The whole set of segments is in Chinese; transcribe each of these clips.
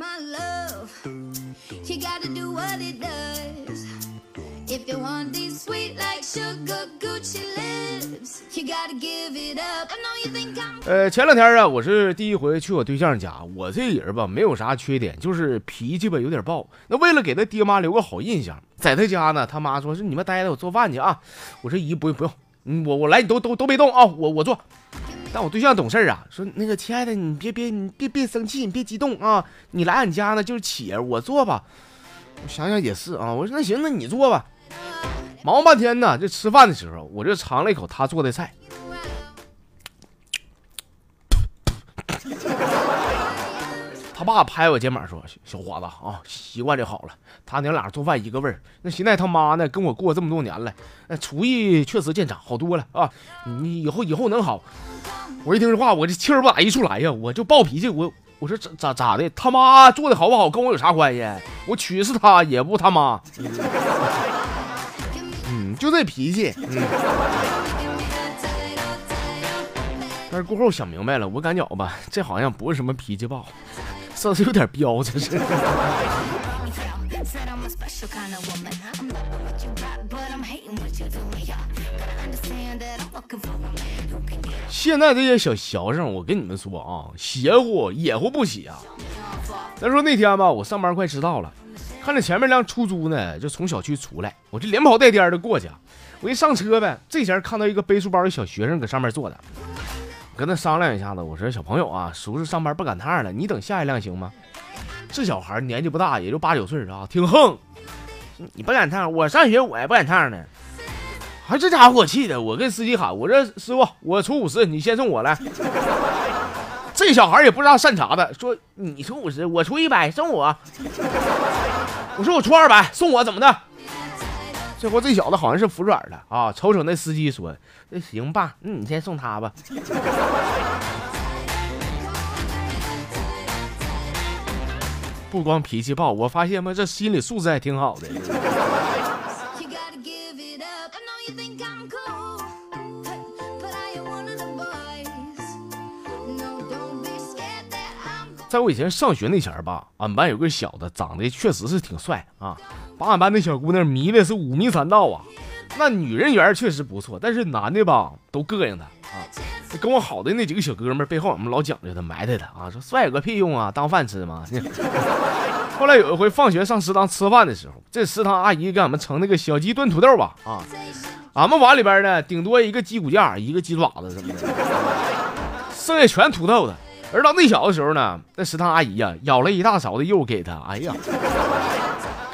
my love. 呃，前两天啊，我是第一回去我对象家。我这人吧，没有啥缺点，就是脾气吧有点暴。那为了给他爹妈留个好印象，在他家呢，他妈说是你们待着，我做饭去啊。我说姨不用不用，我我来，你都都都别动啊，我我做。但我对象懂事啊，说那个亲爱的，你别别你别别生气，你别激动啊，你来俺家呢就是企儿，我做吧。我想想也是啊，我说那行，那你做吧。忙半天呢，这吃饭的时候，我就尝了一口他做的菜。他爸拍我肩膀说：“小小伙子啊，习惯就好了。他娘俩做饭一个味儿。那现在他妈呢，跟我过这么多年了，那厨艺确实见长，好多了啊。你以后以后能好。”我一听这话，我这气儿不打一处来呀，我就暴脾气。我我说咋咋咋的？他妈做的好不好跟我有啥关系？我娶是他也不他妈。嗯，就这脾气。嗯。但是过后想明白了，我感觉吧，这好像不是什么脾气暴，这是有点彪这是。现在这些小学生我跟你们说啊邪乎也乎不起啊。咱说那天吧我上班快迟到了看着前面辆出租呢就从小区出来我就连跑带颠的过去我一上车呗这前看到一个背书包的小学生搁上面坐着跟他商量一下子，我说小朋友啊，叔叔上班不赶趟了，你等下一辆行吗？这小孩年纪不大，也就八九岁啊，挺横。你不赶趟，我上学我还不赶趟呢。还这家伙给我气的，我跟司机喊，我说师傅，我出五十，你先送我来。这小孩也不知道善茬的，说你出五十，我出一百，送我。我说我出二百，送我怎么的？这回这小子好像是服软了啊！瞅瞅那司机说：“那行吧，那你先送他吧。”不光脾气暴，我发现吧，这心理素质还挺好的。在我以前上学那前儿吧，俺班有个小子，长得确实是挺帅啊。把俺班那小姑娘迷的是五迷三道啊。那女人缘确实不错，但是男的吧都膈应他啊。跟我好的那几个小哥们背后，俺们老讲究他，埋汰他啊，说帅有个屁用啊，当饭吃吗？后来有一回放学上食堂吃饭的时候，这食堂阿姨给俺们盛那个小鸡炖土豆吧啊，俺们碗里边呢顶多一个鸡骨架，一个鸡爪子什么的，剩下全土豆的。而到那小的时候呢，那食堂阿姨呀、舀了一大勺的肉给他，哎呀，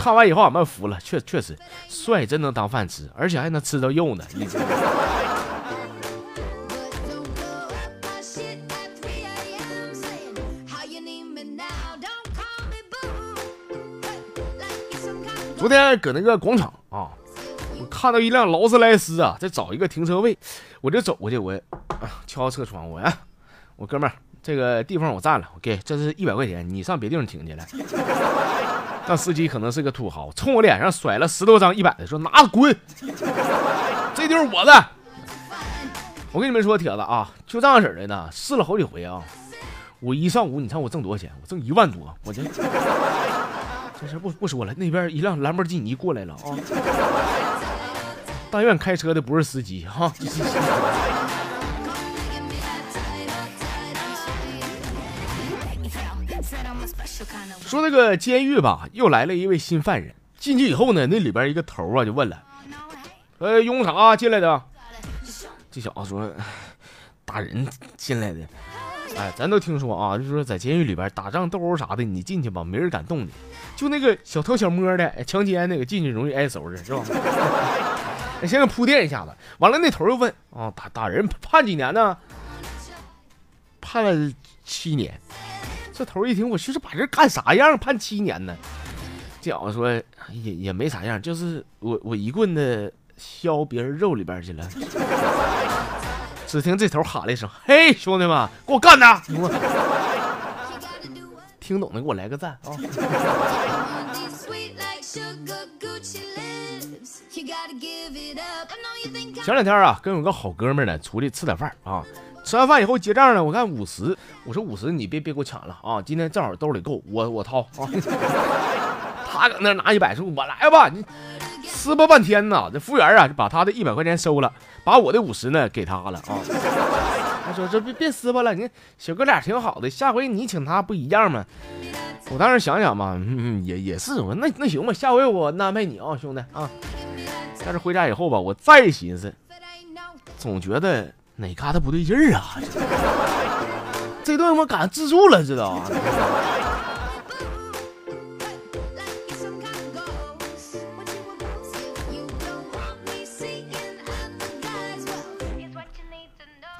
看完以后俺们服了，确确实帅，真能当饭吃，而且还能吃到肉呢。你知道吗 But don't blow up my shit at 3 a.m. saying how you need me now. Don't call me boo. Hey, like you're some kind of 昨天搁那个广场啊，我看到一辆劳斯莱斯啊，在找一个停车位，我就走过去，我啊敲车窗，我呀，我哥们儿，这个地方我占了，我给，这是一百块钱，你上别地方停去来。那司机可能是个土豪，冲我脸上甩了十多张一百的，说拿着滚，这地方我的。我跟你们说，铁子啊，就这样式儿的呢，试了好几回啊。我一上午，你猜我挣多少钱？我挣一万多，我这这事不不说了。那边一辆兰博基尼过来了啊，但愿开车的不是司机哈。说那个监狱吧，又来了一位新犯人。进去以后呢，那里边一个头啊就问了：“呃，用啥进来的？”这小子说：“打人进来的。”哎，咱都听说啊，就是说在监狱里边打仗斗殴啥的，你进去吧，没人敢动你。就那个小偷小摸的，强奸那个进去容易挨收拾，是吧？先给铺垫一下子，完了那头又问啊，打打人判几年呢？判了七年。这头一听，我寻思把人干啥样？判七年呢？这小子说也也没啥样，就是我我一棍子削别人肉里边去了。只听这头喊了一声：“嘿，兄弟们，给我干他！”听懂的给我来个赞啊前两天啊，跟有个好哥们儿呢出去吃点饭啊，吃完饭以后结账呢，我看五十，我说五十你别别给我抢了啊，今天正好兜里够，我我掏啊。他搁那拿一百说，我来吧，你撕巴半天呢，这服务员啊就把他的一百块钱收了，把我的五十呢给他了啊。他说这别别撕巴了，你小哥俩挺好的，下回你请他不一样吗？我当时想想吧，嗯，也也是，我那那行吧，下回我安排你啊，兄弟啊。但是回家以后吧，我再寻思，总觉得哪嘎达不对劲儿啊！这顿我赶上自助了，知道吧？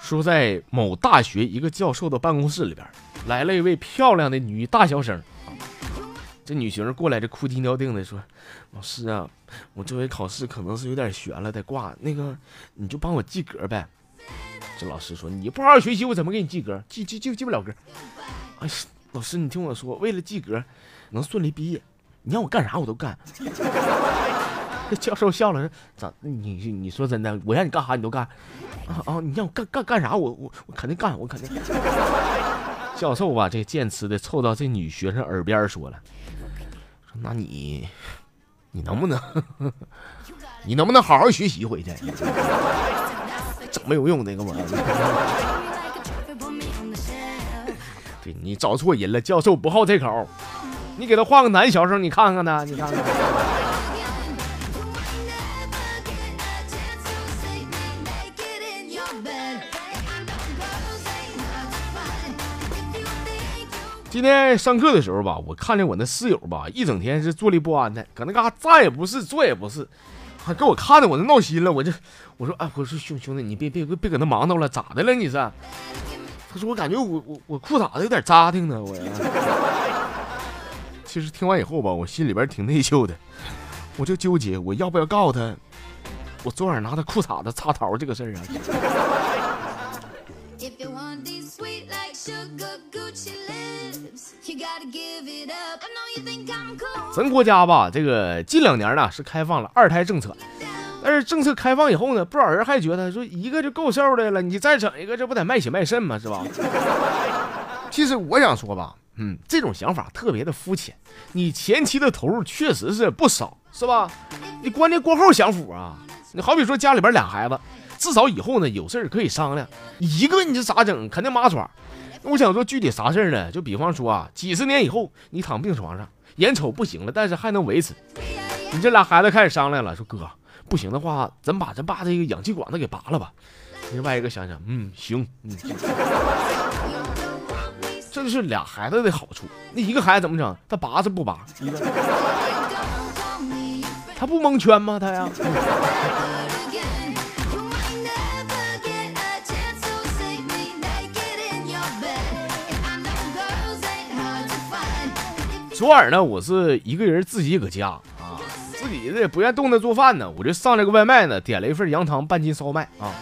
说在某大学一个教授的办公室里边，来了一位漂亮的女大学生。这女学生过来，这哭啼尿腚的说：“老师啊，我这回考试可能是有点悬了，得挂。那个，你就帮我及格呗。”这老师说：“你不好好学习，我怎么给你及格？记记记记不了格。”哎，老师，你听我说，为了及格，能顺利毕业，你让我干啥我都干。这 教授笑了说：“咋？你你说真的？我让你干啥你都干？啊啊！你让我干干干啥？我我我肯定干，我肯定。”教授吧，这剑痴的凑到这女学生耳边说了。说那你，你能不能，你能不能好好学习回去？没有用那个玩意 对你找错人了，教授不好这口。你给他换个男学生，你看看呢？你看看。今天上课的时候吧，我看见我那室友吧，一整天是坐立不安的，搁那嘎站也不是，坐也不是，他给我看的我都闹心了。我这我说哎，我说兄兄弟，你别别别搁那忙叨了，咋的了你是？他说我感觉我我我裤衩子有点扎挺呢，我。其实听完以后吧，我心里边挺内疚的，我就纠结我要不要告诉他，我昨晚拿他裤衩子插桃这个事儿啊。咱国家吧，这个近两年呢是开放了二胎政策，但是政策开放以后呢，不少人还觉得说一个就够受的了，你再整一个，这不得卖血卖肾吗？是吧？其实我想说吧，嗯，这种想法特别的肤浅，你前期的投入确实是不少，是吧？你关键过后享福啊！你好比说家里边俩孩子，至少以后呢有事可以商量，一个你这咋整？肯定麻爪。我想说具体啥事儿呢？就比方说啊，几十年以后你躺病床上。眼瞅不行了，但是还能维持。你这俩孩子开始商量了，说哥，不行的话，咱把咱爸这个氧气管子给拔了吧。另外一个想想，嗯，行，嗯，这就是俩孩子的好处。那一个孩子怎么整？他拔是不拔？他不蒙圈吗？他呀。昨晚呢，我是一个人自己搁家啊，自己这也不愿动弹做饭呢，我就上了个外卖呢，点了一份羊汤半斤烧麦啊，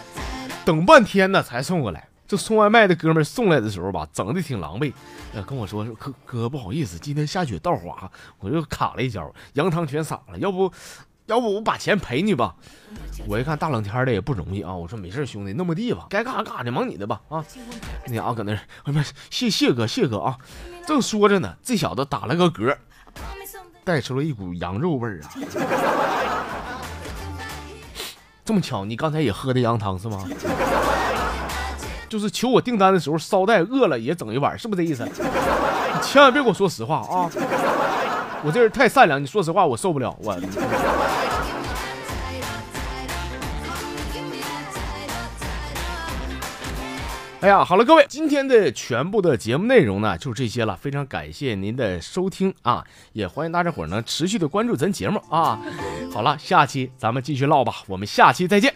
等半天呢才送过来。这送外卖的哥们送来的时候吧，整的挺狼狈，呃，跟我说说哥哥不好意思，今天下雪道滑，我就卡了一跤，羊汤全洒了，要不要不我把钱赔你吧？我一看大冷天的也不容易啊，我说没事兄弟，那么地吧，该干啥干啥去，忙你的吧啊。那啊搁那，哎妈，谢谢哥谢哥啊。正说着呢，这小子打了个嗝，带出了一股羊肉味儿啊！这么巧，你刚才也喝的羊汤是吗？就是求我订单的时候捎带饿了也整一碗，是不是这意思？你千万别给我说实话啊！我这人太善良，你说实话我受不了我。哎呀，好了，各位，今天的全部的节目内容呢，就这些了。非常感谢您的收听啊，也欢迎大家伙儿呢持续的关注咱节目啊。好了，下期咱们继续唠吧，我们下期再见。